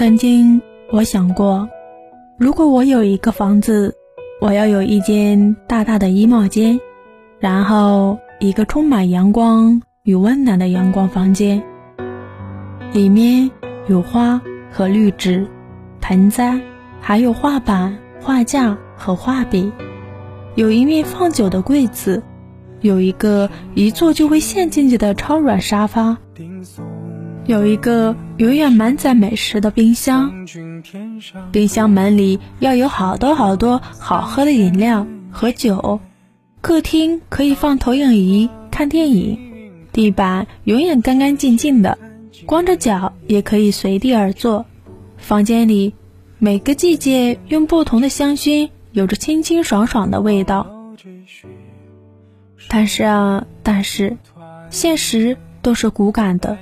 曾经我想过，如果我有一个房子，我要有一间大大的衣帽间，然后一个充满阳光与温暖的阳光房间，里面有花和绿植、盆栽，还有画板、画架和画笔，有一面放酒的柜子，有一个一坐就会陷进去的超软沙发。有一个永远满载美食的冰箱，冰箱门里要有好多好多好喝的饮料和酒。客厅可以放投影仪看电影，地板永远干干净净的，光着脚也可以随地而坐。房间里每个季节用不同的香薰，有着清清爽爽的味道。但是啊，但是，现实都是骨感的。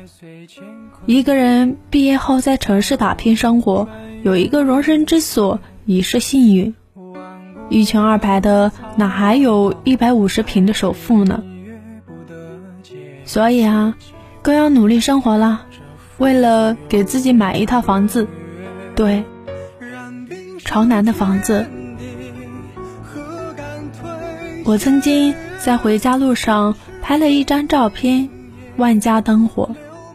一个人毕业后在城市打拼生活，有一个容身之所已是幸运。一穷二白的哪还有一百五十平的首付呢？所以啊，更要努力生活了。为了给自己买一套房子，对，朝南的房子。我曾经在回家路上拍了一张照片，万家灯火。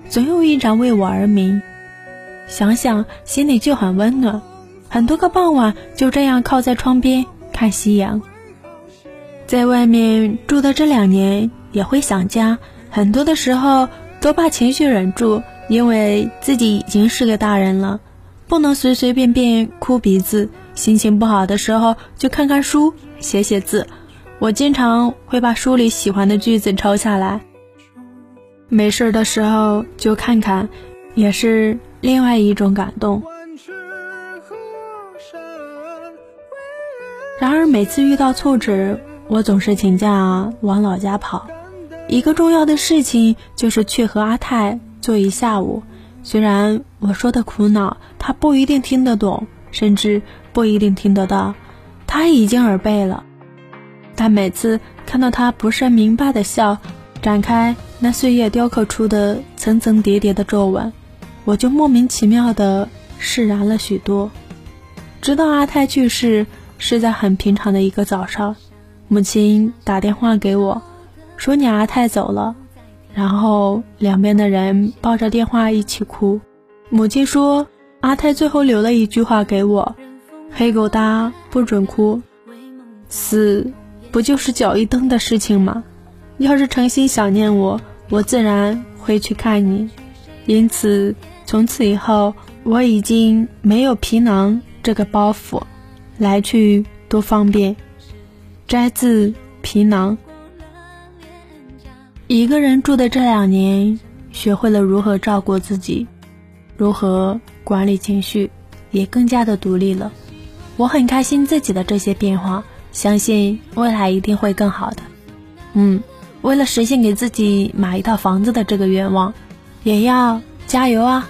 总有一盏为我而明，想想心里就很温暖。很多个傍晚就这样靠在窗边看夕阳。在外面住的这两年也会想家，很多的时候都把情绪忍住，因为自己已经是个大人了，不能随随便便哭鼻子。心情不好的时候就看看书，写写字。我经常会把书里喜欢的句子抄下来。没事的时候就看看，也是另外一种感动。然而每次遇到挫折，我总是请假往老家跑。一个重要的事情就是去和阿泰坐一下午。虽然我说的苦恼，他不一定听得懂，甚至不一定听得到，他已经耳背了。但每次看到他不甚明白的笑，展开。那岁月雕刻出的层层叠叠的皱纹，我就莫名其妙的释然了许多。直到阿泰去世，是在很平常的一个早上，母亲打电话给我，说你阿泰走了，然后两边的人抱着电话一起哭。母亲说，阿泰最后留了一句话给我：“黑狗搭不准哭，死不就是脚一蹬的事情吗？要是诚心想念我。”我自然会去看你，因此从此以后我已经没有皮囊这个包袱，来去多方便。摘自皮囊。一个人住的这两年，学会了如何照顾自己，如何管理情绪，也更加的独立了。我很开心自己的这些变化，相信未来一定会更好的。嗯。为了实现给自己买一套房子的这个愿望，也要加油啊！